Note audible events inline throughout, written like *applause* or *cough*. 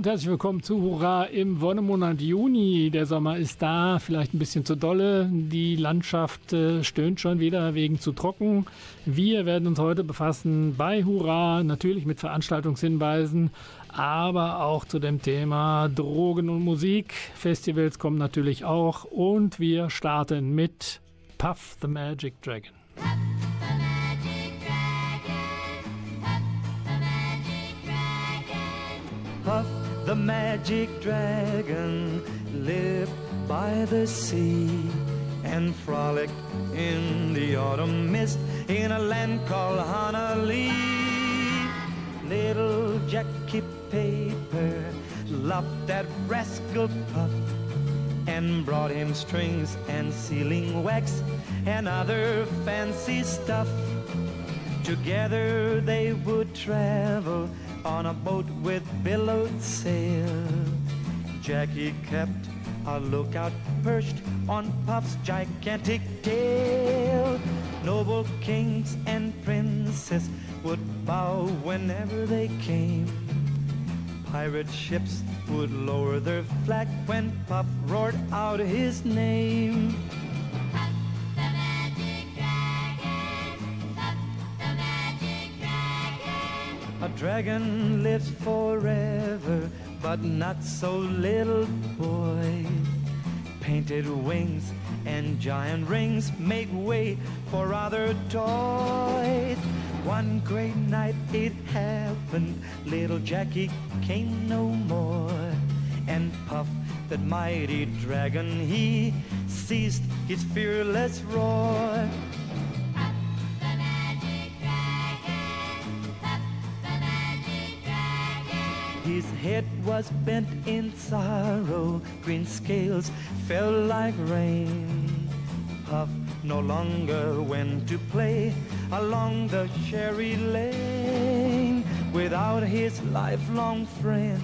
Und herzlich willkommen zu Hurra im Wonnemonat Juni. Der Sommer ist da, vielleicht ein bisschen zu dolle. Die Landschaft äh, stöhnt schon wieder wegen zu trocken. Wir werden uns heute befassen bei Hurra, natürlich mit Veranstaltungshinweisen, aber auch zu dem Thema Drogen und Musik. Festivals kommen natürlich auch und wir starten mit Puff the Magic Dragon. Puff the magic dragon lived by the sea and frolicked in the autumn mist in a land called Honolulu. Little Jackie Paper loved that rascal Puff and brought him strings and sealing wax and other fancy stuff. Together they would travel on a boat with billowed sail. Jackie kept a lookout perched on Puff's gigantic tail. Noble kings and princes would bow whenever they came. Pirate ships would lower their flag when Puff roared out his name. Dragon lives forever, but not so little boys. Painted wings and giant rings make way for other toys. One great night it happened, little Jackie came no more. And Puff, that mighty dragon, he ceased his fearless roar. His head was bent in sorrow, green scales fell like rain. Puff no longer went to play along the cherry lane without his lifelong friend.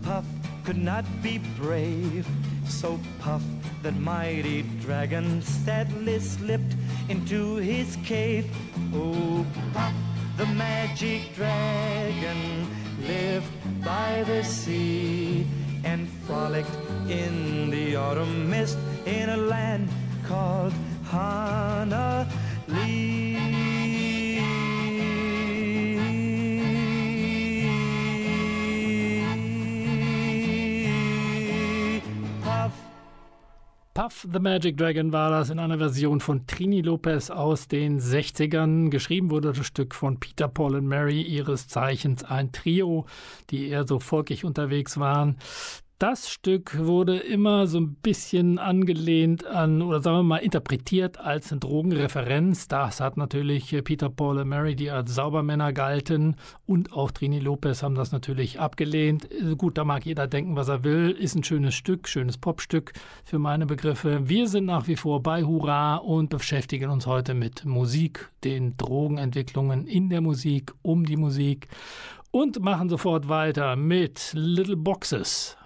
Puff could not be brave, so Puff, that mighty dragon, sadly slipped into his cave. Oh, Puff, the magic dragon lived by the sea and frolicked in the autumn mist in a land called Honolulu. Puff the Magic Dragon war das in einer Version von Trini Lopez aus den 60ern. Geschrieben wurde das Stück von Peter, Paul und Mary, ihres Zeichens ein Trio, die eher so folkig unterwegs waren. Das Stück wurde immer so ein bisschen angelehnt an, oder sagen wir mal, interpretiert als eine Drogenreferenz. Das hat natürlich Peter, Paul und Mary, die als Saubermänner galten, und auch Trini Lopez haben das natürlich abgelehnt. Gut, da mag jeder denken, was er will. Ist ein schönes Stück, schönes Popstück für meine Begriffe. Wir sind nach wie vor bei Hurra und beschäftigen uns heute mit Musik, den Drogenentwicklungen in der Musik, um die Musik und machen sofort weiter mit Little Boxes.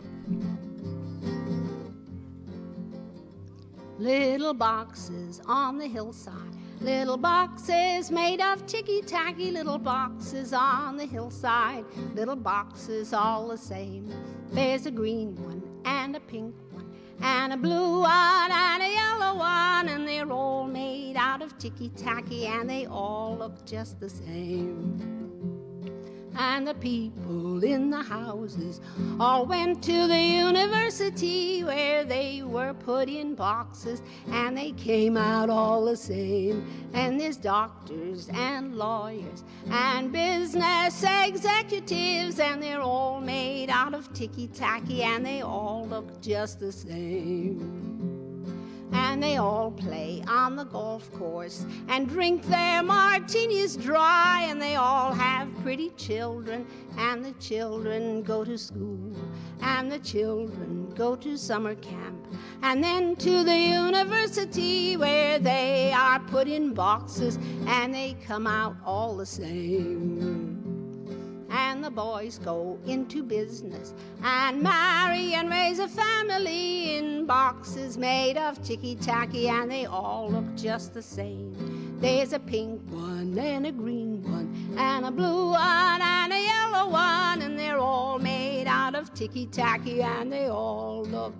Little boxes on the hillside. Little boxes made of ticky tacky. Little boxes on the hillside. Little boxes all the same. There's a green one and a pink one. And a blue one and a yellow one. And they're all made out of ticky tacky. And they all look just the same and the people in the houses all went to the university where they were put in boxes and they came out all the same. And there's doctors and lawyers and business executives, and they're all made out of ticky tacky and they all look just the same. And they all play on the golf course and drink their martinis dry, and they all have pretty children, and the children go to school, and the children go to summer camp, and then to the university where they are put in boxes and they come out all the same and the boys go into business and marry and raise a family in boxes made of ticky tacky, and they all look just the same. There's a pink one and a green one and a blue one and a yellow one, and they're all made out of ticky tacky, and they all look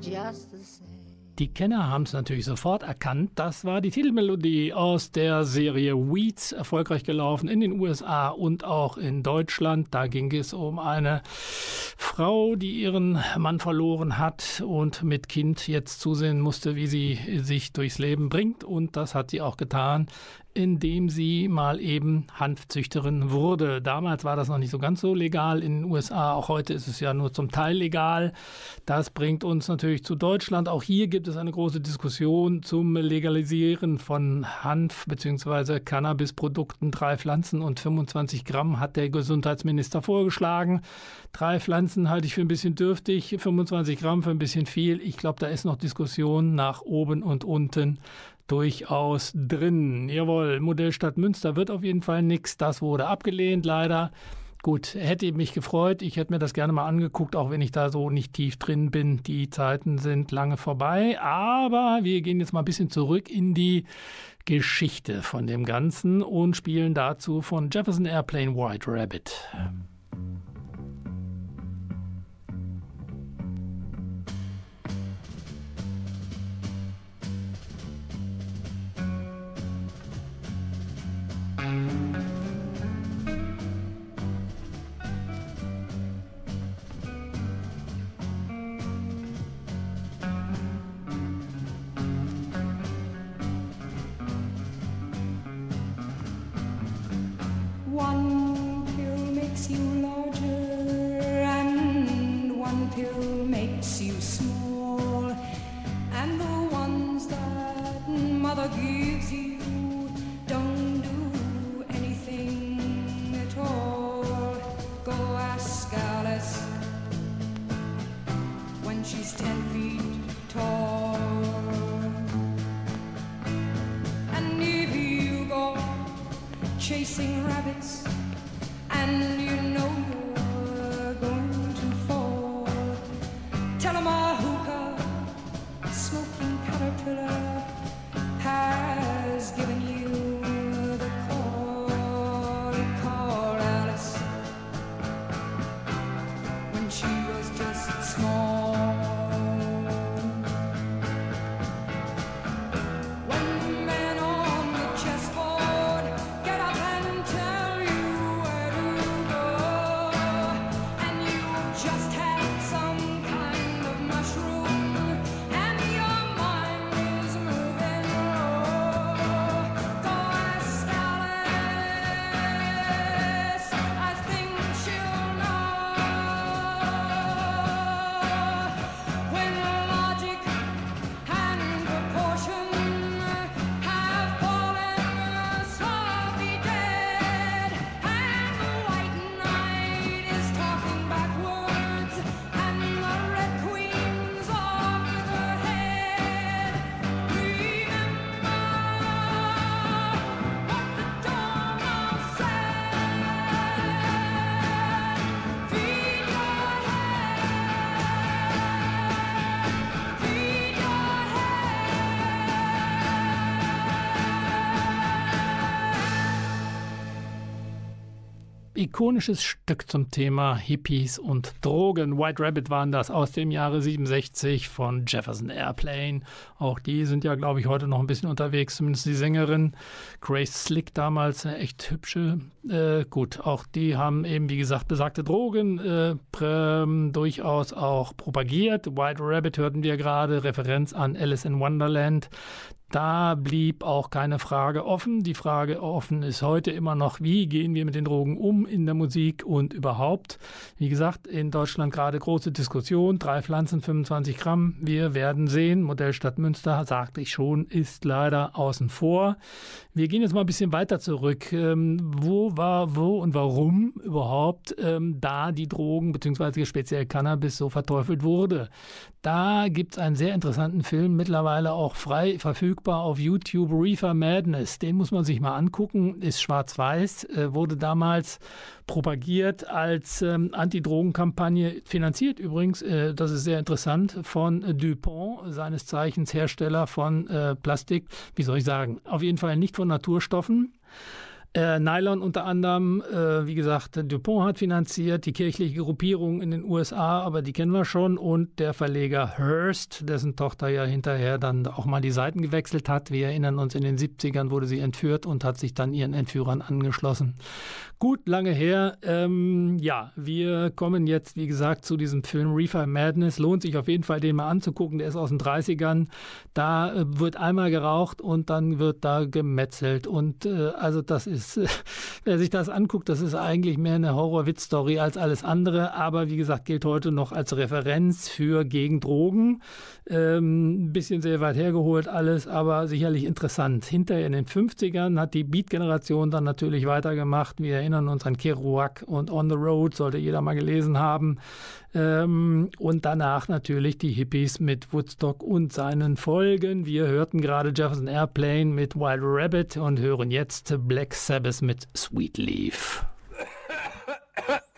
just the same. Die Kenner haben es natürlich sofort erkannt. Das war die Titelmelodie aus der Serie Weeds, erfolgreich gelaufen in den USA und auch in Deutschland. Da ging es um eine Frau, die ihren Mann verloren hat und mit Kind jetzt zusehen musste, wie sie sich durchs Leben bringt. Und das hat sie auch getan indem sie mal eben Hanfzüchterin wurde. Damals war das noch nicht so ganz so legal in den USA. Auch heute ist es ja nur zum Teil legal. Das bringt uns natürlich zu Deutschland. Auch hier gibt es eine große Diskussion zum Legalisieren von Hanf bzw. Cannabisprodukten. Drei Pflanzen und 25 Gramm hat der Gesundheitsminister vorgeschlagen. Drei Pflanzen halte ich für ein bisschen dürftig, 25 Gramm für ein bisschen viel. Ich glaube, da ist noch Diskussion nach oben und unten durchaus drin. Jawohl, Modellstadt Münster wird auf jeden Fall nichts. Das wurde abgelehnt, leider. Gut, hätte mich gefreut. Ich hätte mir das gerne mal angeguckt, auch wenn ich da so nicht tief drin bin. Die Zeiten sind lange vorbei. Aber wir gehen jetzt mal ein bisschen zurück in die Geschichte von dem Ganzen und spielen dazu von Jefferson Airplane White Rabbit. ikonisches Stück zum Thema Hippies und Drogen. White Rabbit waren das aus dem Jahre 67 von Jefferson Airplane. Auch die sind ja, glaube ich, heute noch ein bisschen unterwegs, zumindest die Sängerin. Grace Slick damals, eine echt hübsche. Äh, gut, auch die haben eben, wie gesagt, besagte Drogen äh, durchaus auch propagiert. White Rabbit hörten wir gerade, Referenz an Alice in Wonderland Da blieb auch keine Frage offen. Die Frage offen ist heute immer noch, wie gehen wir mit den Drogen um in der Musik und überhaupt. Wie gesagt, in Deutschland gerade große Diskussion. Drei Pflanzen, 25 Gramm. Wir werden sehen. Modellstadt Münster, sagte ich schon, ist leider außen vor. Wir gehen jetzt mal ein bisschen weiter zurück. Ähm, wo war, wo und warum überhaupt ähm, da die Drogen bzw. speziell Cannabis so verteufelt wurde? Da gibt es einen sehr interessanten Film, mittlerweile auch frei verfügbar auf YouTube, Reefer Madness. Den muss man sich mal angucken, ist schwarz-weiß, äh, wurde damals propagiert als ähm, Anti-Drogen-Kampagne, finanziert übrigens, äh, das ist sehr interessant, von Dupont, seines Zeichens Hersteller von äh, Plastik, wie soll ich sagen, auf jeden Fall nicht von Naturstoffen. Äh, Nylon unter anderem, äh, wie gesagt, Dupont hat finanziert, die kirchliche Gruppierung in den USA, aber die kennen wir schon, und der Verleger Hearst, dessen Tochter ja hinterher dann auch mal die Seiten gewechselt hat. Wir erinnern uns, in den 70ern wurde sie entführt und hat sich dann ihren Entführern angeschlossen. Gut, lange her. Ähm, ja, wir kommen jetzt, wie gesagt, zu diesem Film Reefer Madness. Lohnt sich auf jeden Fall, den mal anzugucken. Der ist aus den 30ern. Da äh, wird einmal geraucht und dann wird da gemetzelt. Und äh, also das ist, äh, *laughs* wer sich das anguckt, das ist eigentlich mehr eine Horror-Witz-Story als alles andere. Aber wie gesagt, gilt heute noch als Referenz für gegen Drogen. Ähm, ein bisschen sehr weit hergeholt alles, aber sicherlich interessant. Hinterher in den 50ern hat die Beat-Generation dann natürlich weitergemacht. Wir erinnern uns an Kerouac und On the Road, sollte jeder mal gelesen haben. Ähm, und danach natürlich die Hippies mit Woodstock und seinen Folgen. Wir hörten gerade Jefferson Airplane mit Wild Rabbit und hören jetzt Black Sabbath mit Sweet Leaf. *laughs*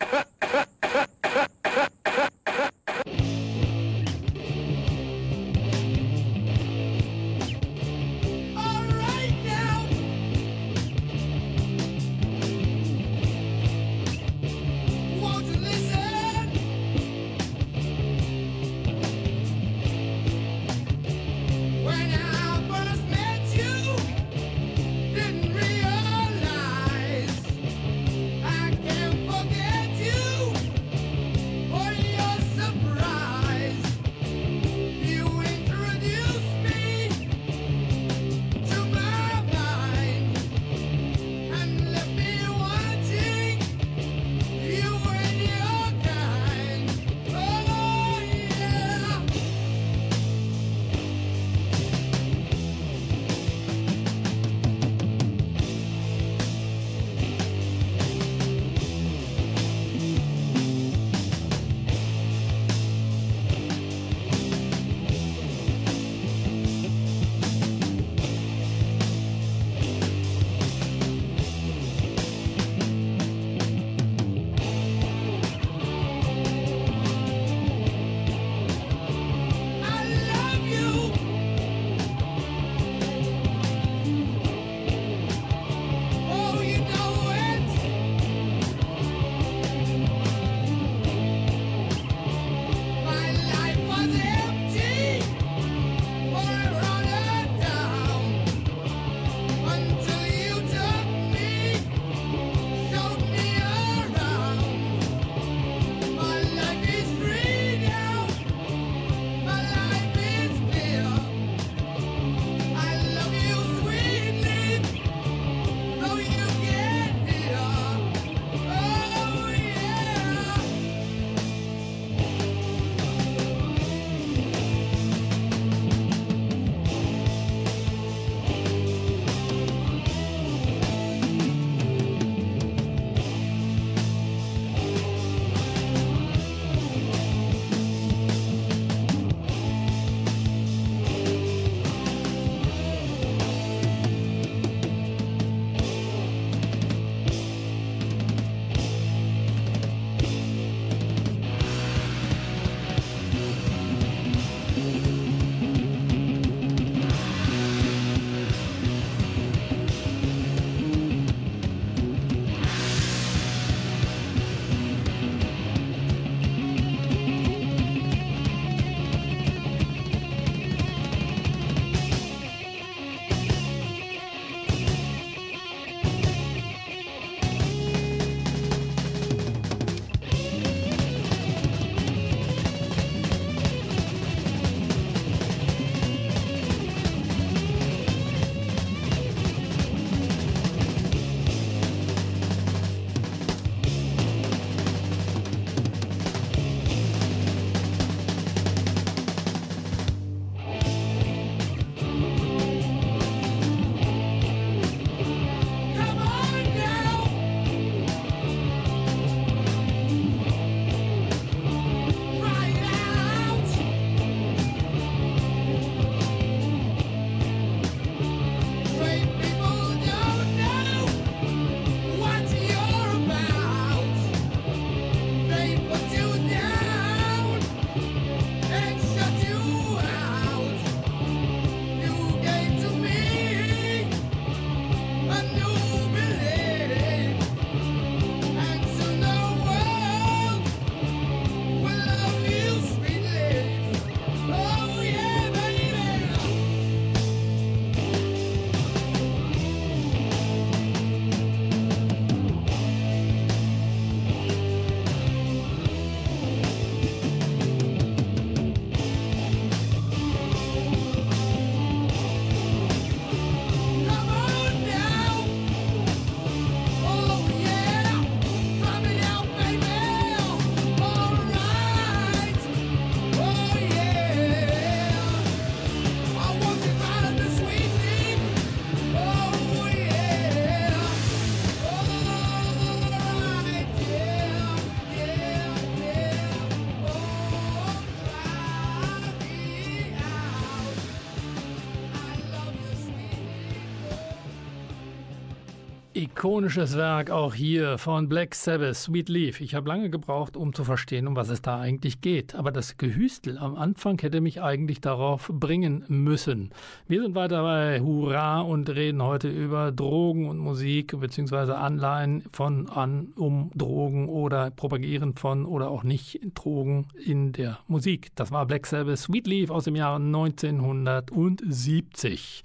Ikonisches Werk auch hier von Black Sabbath, Sweet Leaf. Ich habe lange gebraucht, um zu verstehen, um was es da eigentlich geht. Aber das Gehüstel am Anfang hätte mich eigentlich darauf bringen müssen. Wir sind weiter bei Hurra und reden heute über Drogen und Musik beziehungsweise Anleihen von an um Drogen oder propagieren von oder auch nicht Drogen in der Musik. Das war Black Sabbath, Sweet Leaf aus dem Jahre 1970.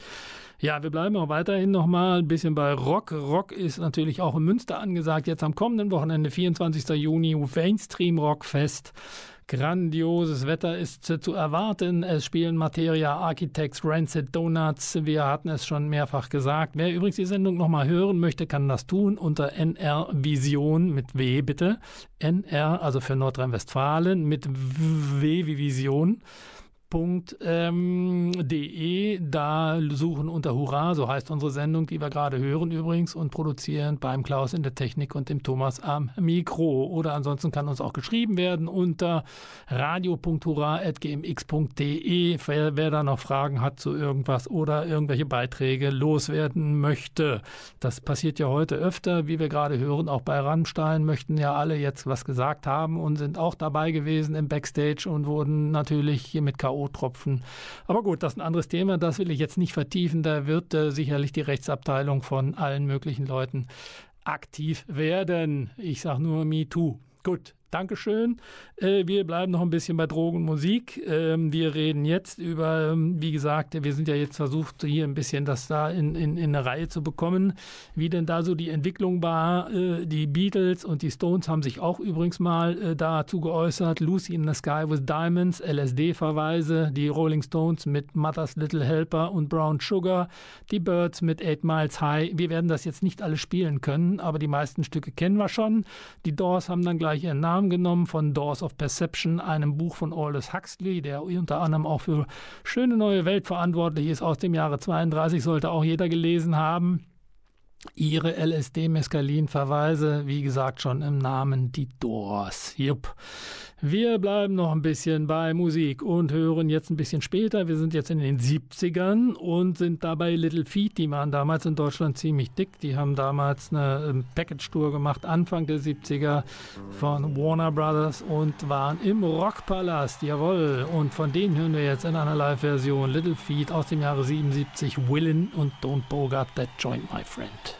Ja, wir bleiben auch weiterhin noch mal ein bisschen bei Rock. Rock ist natürlich auch in Münster angesagt. Jetzt am kommenden Wochenende, 24. Juni, Mainstream Rockfest. Grandioses Wetter ist zu erwarten. Es spielen Materia, Architects, Rancid Donuts. Wir hatten es schon mehrfach gesagt. Wer übrigens die Sendung nochmal hören möchte, kann das tun unter NR Vision mit W bitte. NR, also für Nordrhein-Westfalen, mit W wie Vision de, da suchen unter Hurra, so heißt unsere Sendung, die wir gerade hören übrigens und produzieren beim Klaus in der Technik und dem Thomas am Mikro. Oder ansonsten kann uns auch geschrieben werden unter radio.hurra.gmx.de, wer, wer da noch Fragen hat zu irgendwas oder irgendwelche Beiträge loswerden möchte. Das passiert ja heute öfter, wie wir gerade hören, auch bei Rammstein möchten ja alle jetzt was gesagt haben und sind auch dabei gewesen im Backstage und wurden natürlich hier mit K.O. K.O.-Tropfen. Aber gut, das ist ein anderes Thema, das will ich jetzt nicht vertiefen. Da wird äh, sicherlich die Rechtsabteilung von allen möglichen Leuten aktiv werden. Ich sage nur MeToo. Gut, Dankeschön. Äh, wir bleiben noch ein bisschen bei Drogen und Musik. Ähm, wir reden jetzt über, ähm, wie gesagt, wir sind ja jetzt versucht, hier ein bisschen das da in, in, in eine Reihe zu bekommen, wie denn da so die Entwicklung war. Äh, die Beatles und die Stones haben sich auch übrigens mal äh, dazu geäußert. Lucy in the Sky with Diamonds, LSD-Verweise, die Rolling Stones mit Mother's Little Helper und Brown Sugar, die Birds mit Eight Miles High. Wir werden das jetzt nicht alle spielen können, aber die meisten Stücke kennen wir schon. Die Doors haben dann gleich ihren Namen Namen genommen von Doors of Perception, einem Buch von Aldous Huxley, der unter anderem auch für Schöne neue Welt verantwortlich ist, aus dem Jahre 32, sollte auch jeder gelesen haben. Ihre LSD-Mescalin-Verweise, wie gesagt, schon im Namen die Doors. Jupp. Wir bleiben noch ein bisschen bei Musik und hören jetzt ein bisschen später. Wir sind jetzt in den 70ern und sind dabei Little Feet. Die waren damals in Deutschland ziemlich dick. Die haben damals eine ähm, Package-Tour gemacht, Anfang der 70er von Warner Brothers und waren im Rockpalast. Jawohl. Und von denen hören wir jetzt in einer Live-Version Little Feet aus dem Jahre 77. Willin und Don't Bogart That Joint, My Friend.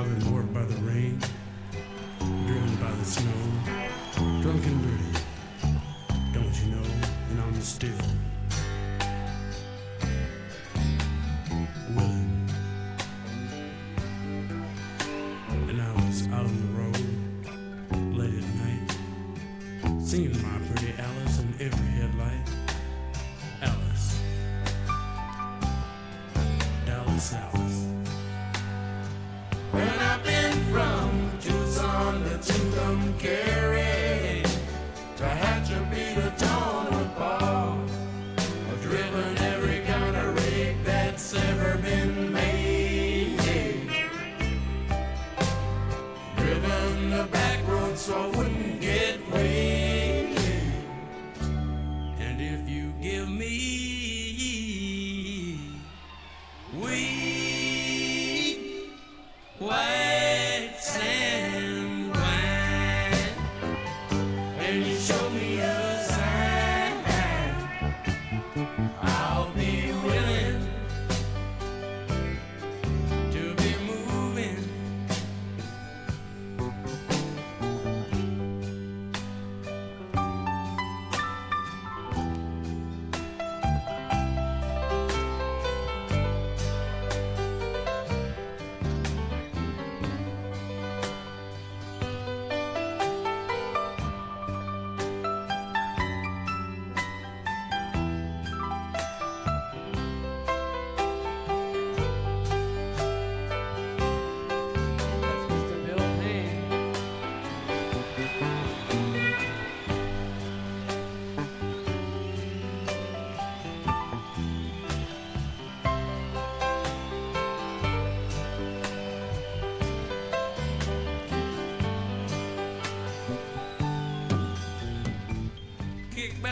Bothered more by the rain, driven by the snow, drunk and dirty. Don't you know? And I'm still.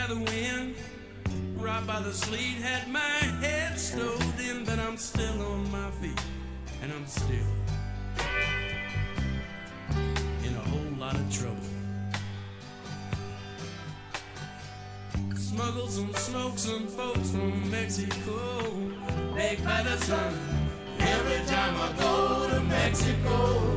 The wind, right by the sleet, had my head stowed in, but I'm still on my feet, and I'm still in a whole lot of trouble. Smuggles and smokes and folks from Mexico, make medicine every time I go to Mexico.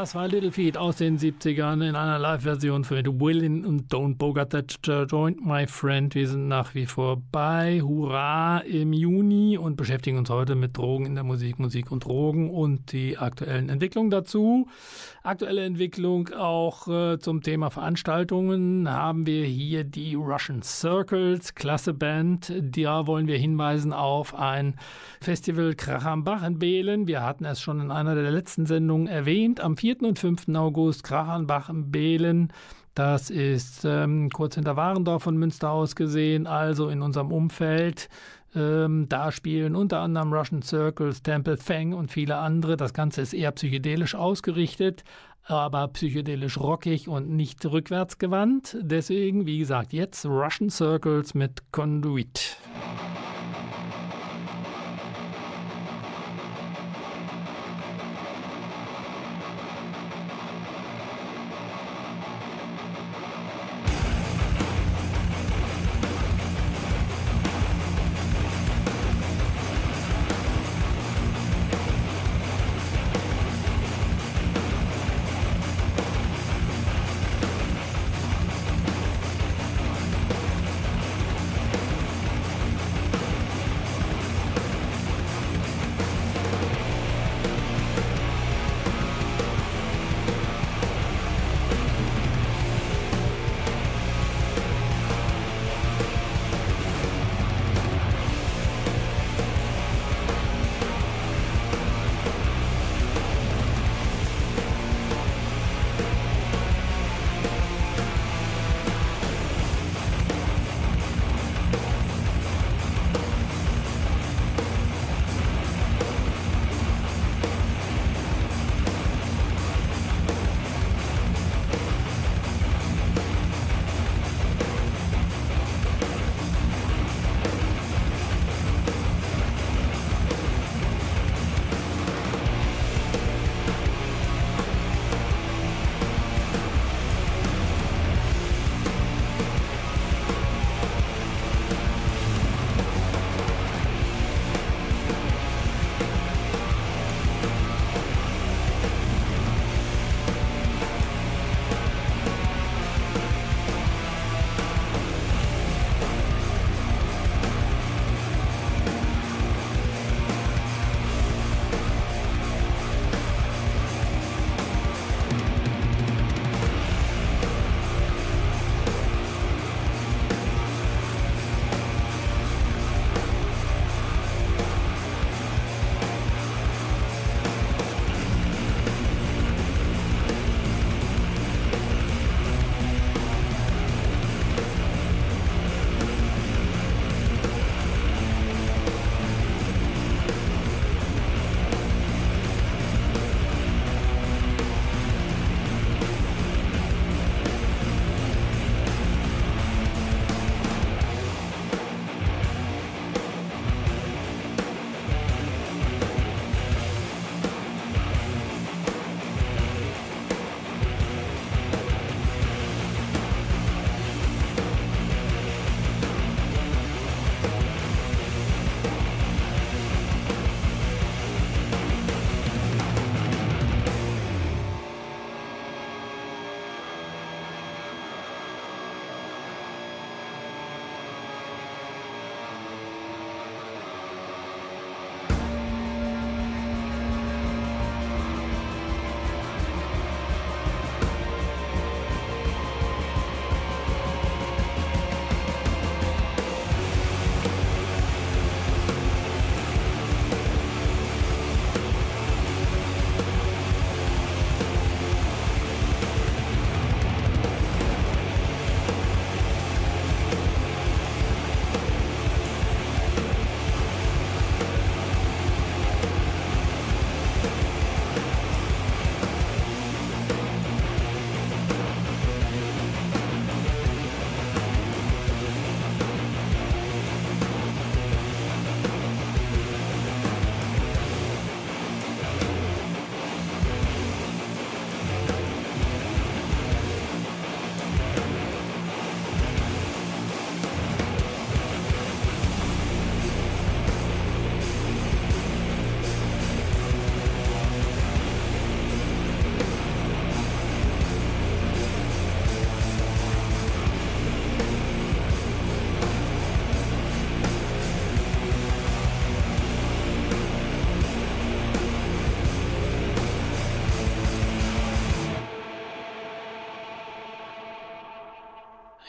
Das war Little Feet aus den 70ern in einer Live-Version für Willin und Don't Bogart That Joint My Friend. Wir sind nach wie vor bei Hurra im Juni und beschäftigen uns heute mit Drogen in der Musik, Musik und Drogen und die aktuellen Entwicklungen dazu. Aktuelle Entwicklung auch äh, zum Thema Veranstaltungen haben wir hier die Russian Circles, klasse Band. Da wollen wir hinweisen auf ein Festival Krachambach in Behlen. Wir hatten es schon in einer der letzten Sendungen erwähnt. Am 4. und 5. August Krachenbach in Behlen. Das ist ähm, kurz hinter Warendorf von Münster aus gesehen, also in unserem Umfeld. Ähm, da spielen unter anderem Russian Circles, Temple Fang und viele andere. Das Ganze ist eher psychedelisch ausgerichtet, aber psychedelisch rockig und nicht rückwärtsgewandt. Deswegen, wie gesagt, jetzt Russian Circles mit Conduit.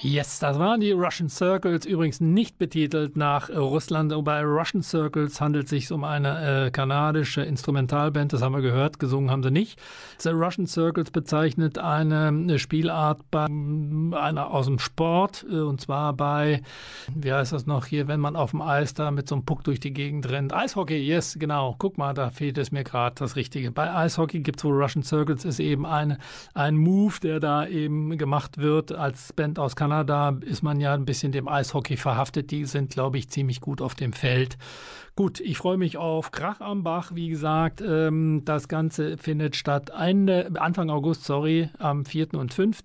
Yes, das waren die Russian Circles, übrigens nicht betitelt nach Russland. Bei Russian Circles handelt es sich um eine äh, kanadische Instrumentalband, das haben wir gehört, gesungen haben sie nicht. The Russian Circles bezeichnet eine, eine Spielart bei einer aus dem Sport, äh, und zwar bei, wie heißt das noch hier, wenn man auf dem Eis da mit so einem Puck durch die Gegend rennt. Eishockey, yes, genau. Guck mal, da fehlt es mir gerade das Richtige. Bei Eishockey gibt es wohl Russian Circles, ist eben eine, ein Move, der da eben gemacht wird als Band aus Kanada Kanada ist man ja ein bisschen dem Eishockey verhaftet. Die sind, glaube ich, ziemlich gut auf dem Feld. Gut, ich freue mich auf Krach am Bach. Wie gesagt, ähm, das Ganze findet statt Ende, Anfang August, sorry, am 4. und 5.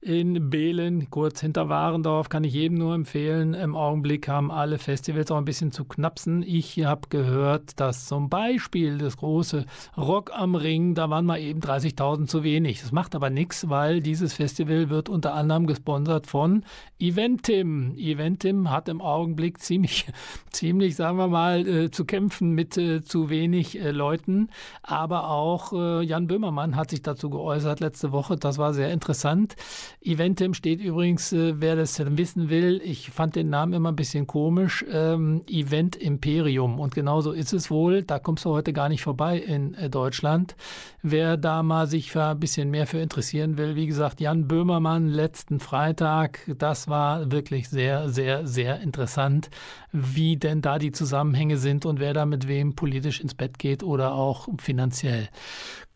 in Behlen, kurz hinter Warendorf. Kann ich jedem nur empfehlen. Im Augenblick haben alle Festivals auch ein bisschen zu knapsen. Ich habe gehört, dass zum Beispiel das große Rock am Ring, da waren mal eben 30.000 zu wenig. Das macht aber nichts, weil dieses Festival wird unter anderem gesponsert von Eventim. Eventim hat im Augenblick ziemlich, *laughs* ziemlich, sagen wir mal, äh, zu kämpfen mit äh, zu wenig äh, Leuten. Aber auch äh, Jan Böhmermann hat sich dazu geäußert letzte Woche. Das war sehr interessant. Eventim steht übrigens, äh, wer das wissen will, ich fand den Namen immer ein bisschen komisch, ähm, Event Imperium. Und genauso ist es wohl. Da kommst du heute gar nicht vorbei in äh, Deutschland. Wer da mal sich ein bisschen mehr für interessieren will, wie gesagt, Jan Böhmermann letzten Freitag, das war wirklich sehr, sehr, sehr interessant, wie denn da die Zusammenhänge sind und wer da mit wem politisch ins Bett geht oder auch finanziell.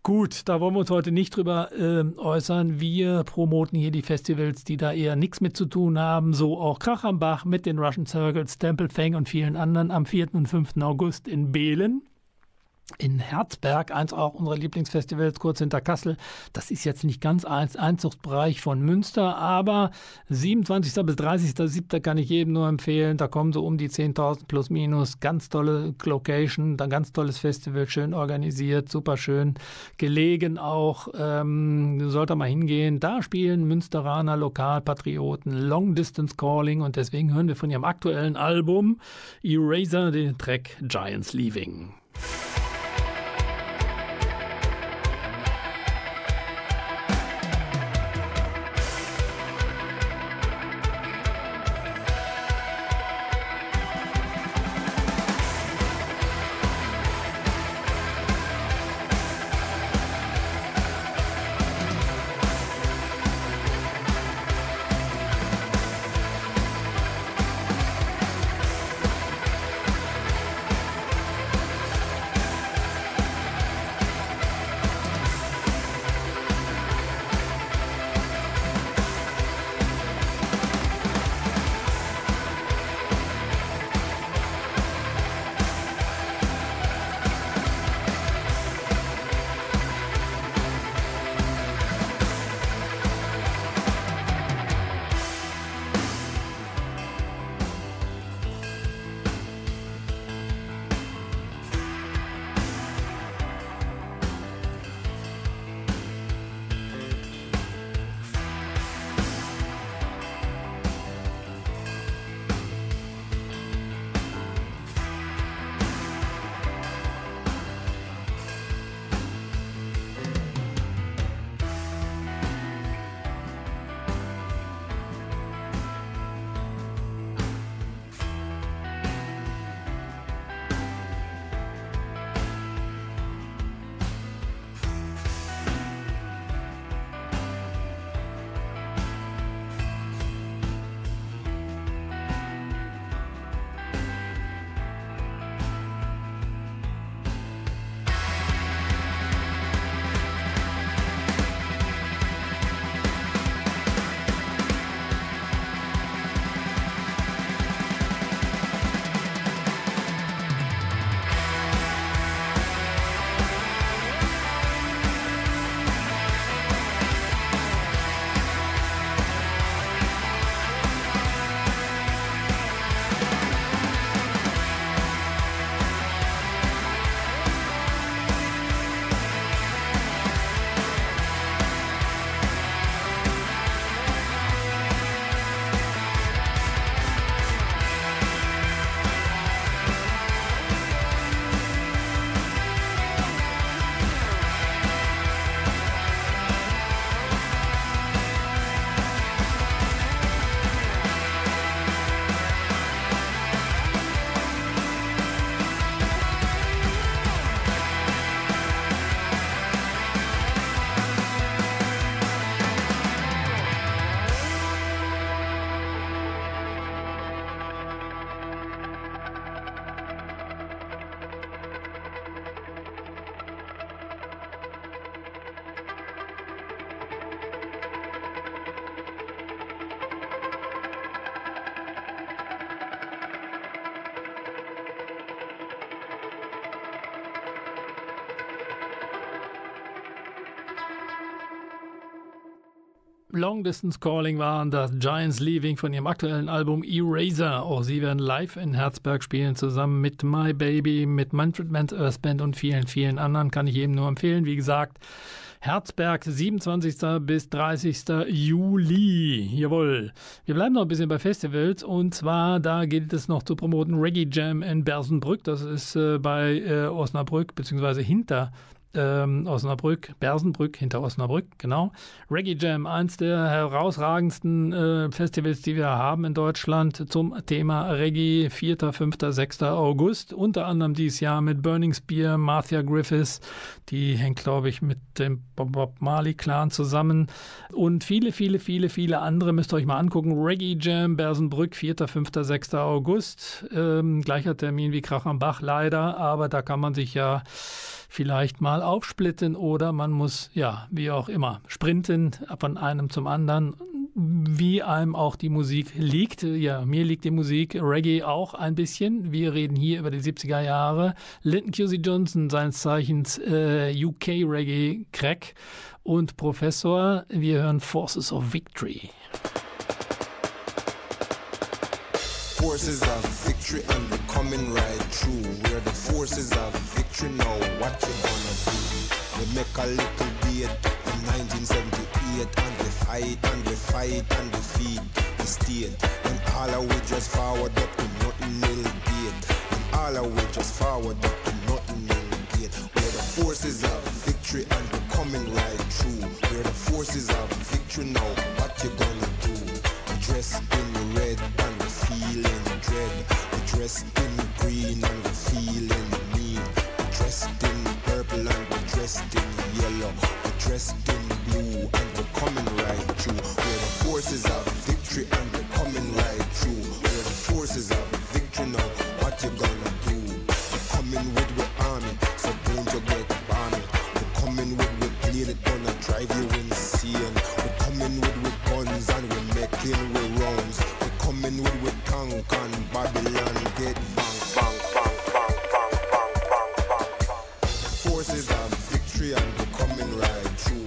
Gut, da wollen wir uns heute nicht drüber äh, äußern. Wir promoten hier die Festivals, die da eher nichts mit zu tun haben. So auch Krachambach mit den Russian Circles, Temple Fang und vielen anderen am 4. und 5. August in Behlen in Herzberg, eins auch unserer Lieblingsfestivals, kurz hinter Kassel. Das ist jetzt nicht ganz ein Einzugsbereich von Münster, aber 27. bis 30.07. kann ich jedem nur empfehlen. Da kommen so um die 10.000 plus minus. Ganz tolle Location, dann ganz tolles Festival, schön organisiert, super schön gelegen auch. Ähm, sollte mal hingehen. Da spielen Münsteraner Lokalpatrioten Long Distance Calling und deswegen hören wir von ihrem aktuellen Album Eraser den Track Giants Leaving. Long Distance Calling waren das Giants Leaving von ihrem aktuellen Album Eraser. Auch sie werden live in Herzberg spielen, zusammen mit My Baby, mit Manfred Mann's Earth Band und vielen, vielen anderen. Kann ich jedem nur empfehlen. Wie gesagt, Herzberg, 27. bis 30. Juli. Jawohl. Wir bleiben noch ein bisschen bei Festivals und zwar, da geht es noch zu promoten Reggae Jam in Bersenbrück. Das ist äh, bei äh, Osnabrück, beziehungsweise hinter ähm, Osnabrück, Bersenbrück hinter Osnabrück, genau. Reggae Jam, eins der herausragendsten äh, Festivals, die wir haben in Deutschland zum Thema Reggae, 4., 5., 6. August. Unter anderem dieses Jahr mit Burning Spear, Marcia Griffiths, die hängt, glaube ich, mit dem Bob Marley Clan zusammen und viele, viele, viele, viele andere müsst ihr euch mal angucken. Reggae Jam, Bersenbrück, 4., 5., 6. August. Ähm, gleicher Termin wie Krach am Bach, leider, aber da kann man sich ja vielleicht mal aufsplitten oder man muss, ja, wie auch immer, sprinten von einem zum anderen, wie einem auch die Musik liegt. Ja, mir liegt die Musik Reggae auch ein bisschen. Wir reden hier über die 70er Jahre. Linton QC Johnson, seines Zeichens äh, UK Reggae Crack und Professor. Wir hören Forces of Victory. Forces of victory and we're coming right through. We're the forces of victory now. What you gonna do? We make a little beat in 1978 and we fight and we fight and we feed the state. And all of we just forward up to nothing nil gate. And all of we just forward up to nothing nil gate. We're the forces of victory and we're coming right through. We're the forces of victory now. What you gonna do? Dressed in red and feeling dread. We're dressed in green and we're feeling mean. We're dressed in purple and we're dressed in yellow. We're dressed in blue and we're coming right through. We're the forces of victory and we're coming right through. We're the forces of and Babylon get bang bang bang bang bang bang bang bang bang. Forces of victory and we're coming right through.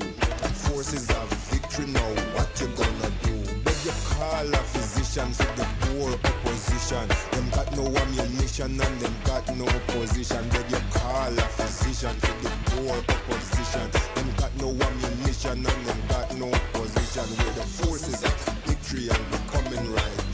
Forces of victory now. What you gonna do? Beg you call a physician for the poor opposition. Them got no ammunition and them got no position. Beg you call a physician for the poor opposition. Them got no ammunition and them got no position. We're the forces of victory and coming right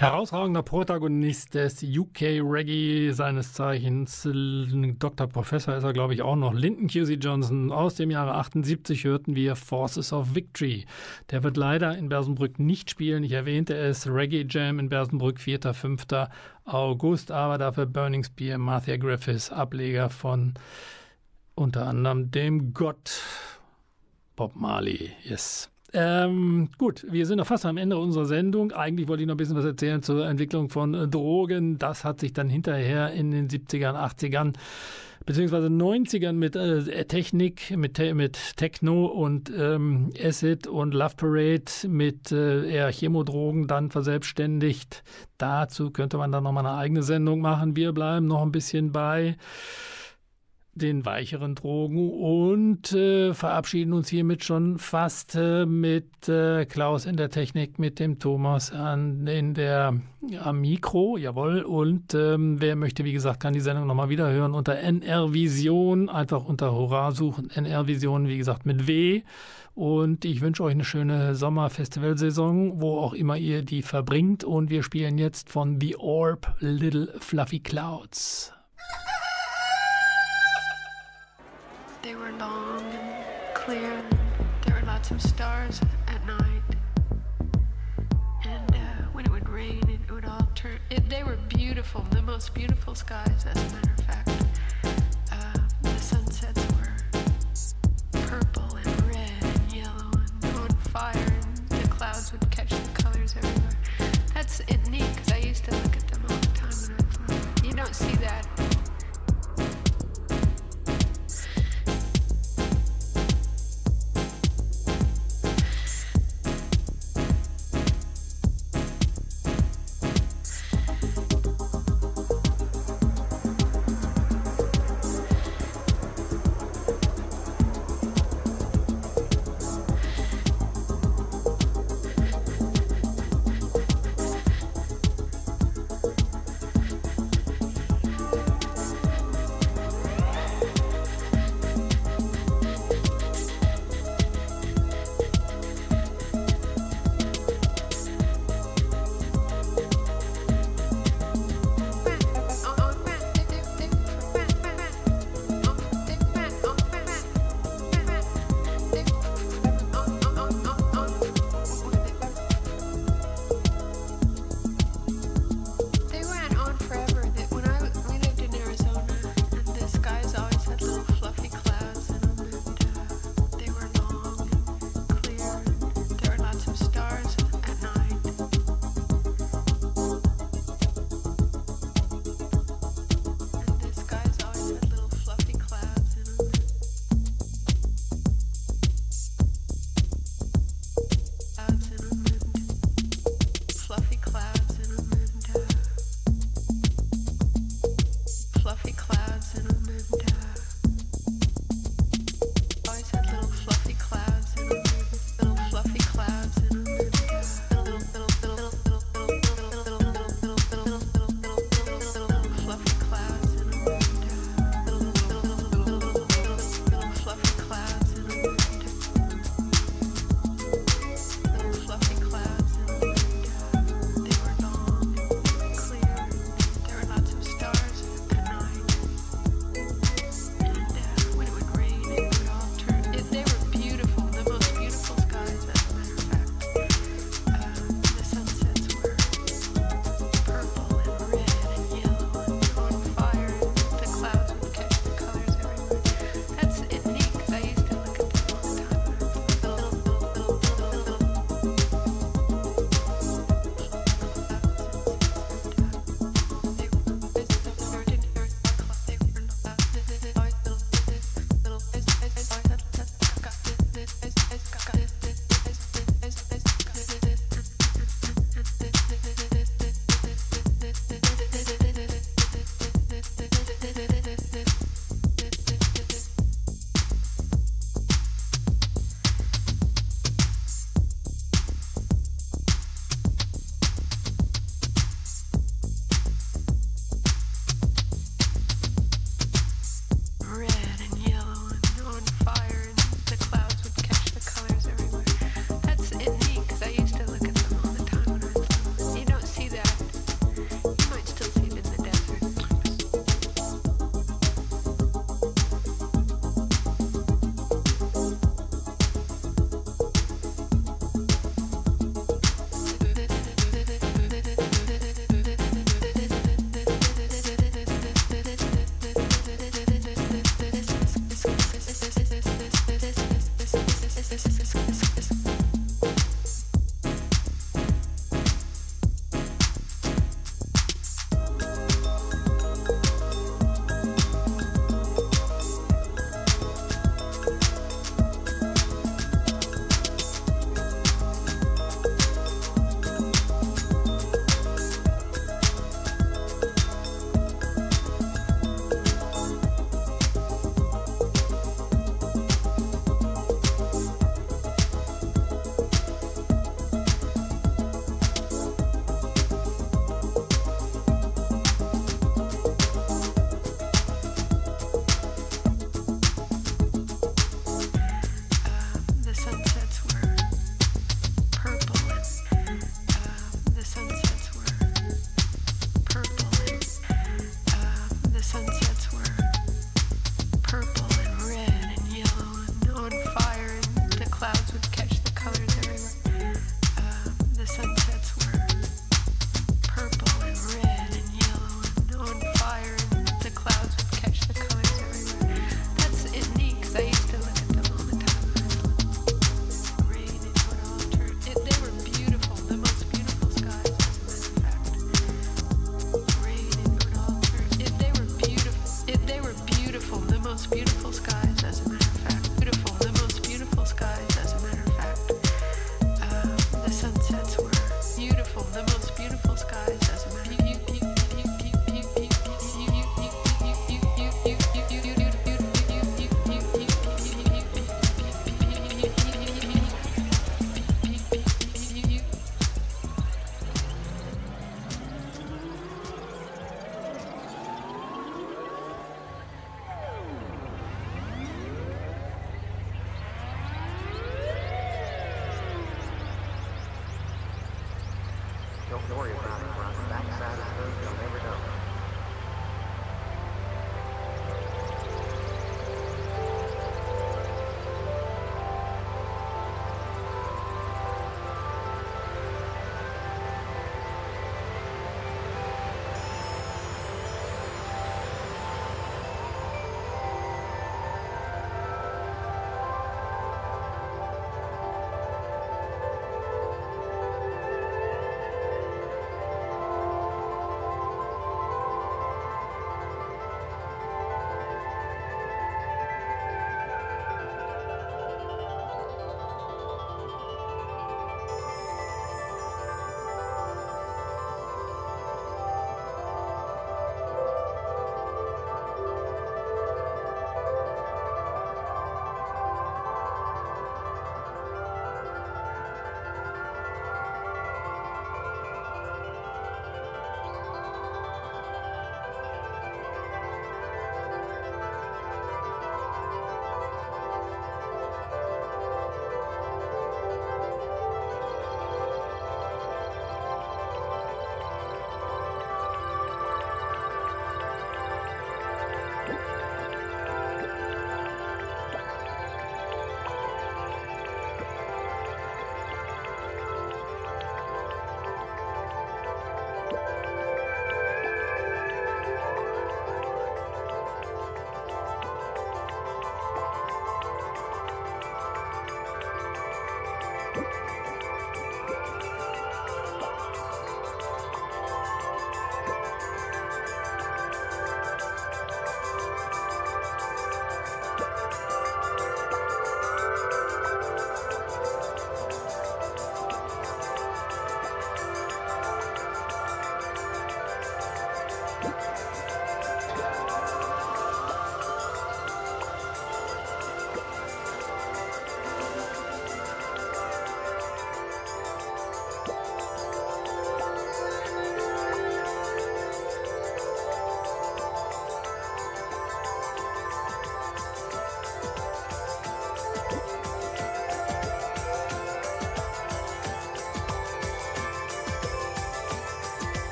Herausragender Protagonist des UK Reggae, seines Zeichens Dr. Professor ist er, glaube ich, auch noch. Lyndon QC Johnson aus dem Jahre 78 hörten wir Forces of Victory. Der wird leider in Bersenbrück nicht spielen. Ich erwähnte es, Reggae Jam in Bersenbrück, 4. 5. August, aber dafür Burning Spear, Martha Griffiths, Ableger von unter anderem dem Gott Bob Marley. Yes. Ähm, gut, wir sind noch fast am Ende unserer Sendung. Eigentlich wollte ich noch ein bisschen was erzählen zur Entwicklung von äh, Drogen. Das hat sich dann hinterher in den 70ern, 80ern beziehungsweise 90ern mit äh, Technik, mit, mit Techno und ähm, Acid und Love Parade mit äh, eher Chemodrogen dann verselbstständigt. Dazu könnte man dann nochmal eine eigene Sendung machen. Wir bleiben noch ein bisschen bei den weicheren Drogen und äh, verabschieden uns hiermit schon fast äh, mit äh, Klaus in der Technik, mit dem Thomas an, in der, am Mikro, jawohl. Und ähm, wer möchte, wie gesagt, kann die Sendung nochmal wieder hören unter NR Vision, einfach unter Hurra suchen, NR Vision, wie gesagt, mit W. Und ich wünsche euch eine schöne Sommerfestivalsaison, wo auch immer ihr die verbringt. Und wir spielen jetzt von The Orb Little Fluffy Clouds. Lots stars at night. And uh, when it would rain, it, it would all turn. It, they were beautiful, the most beautiful skies, as a matter of fact. Uh, the sunsets were purple and red and yellow and on fire,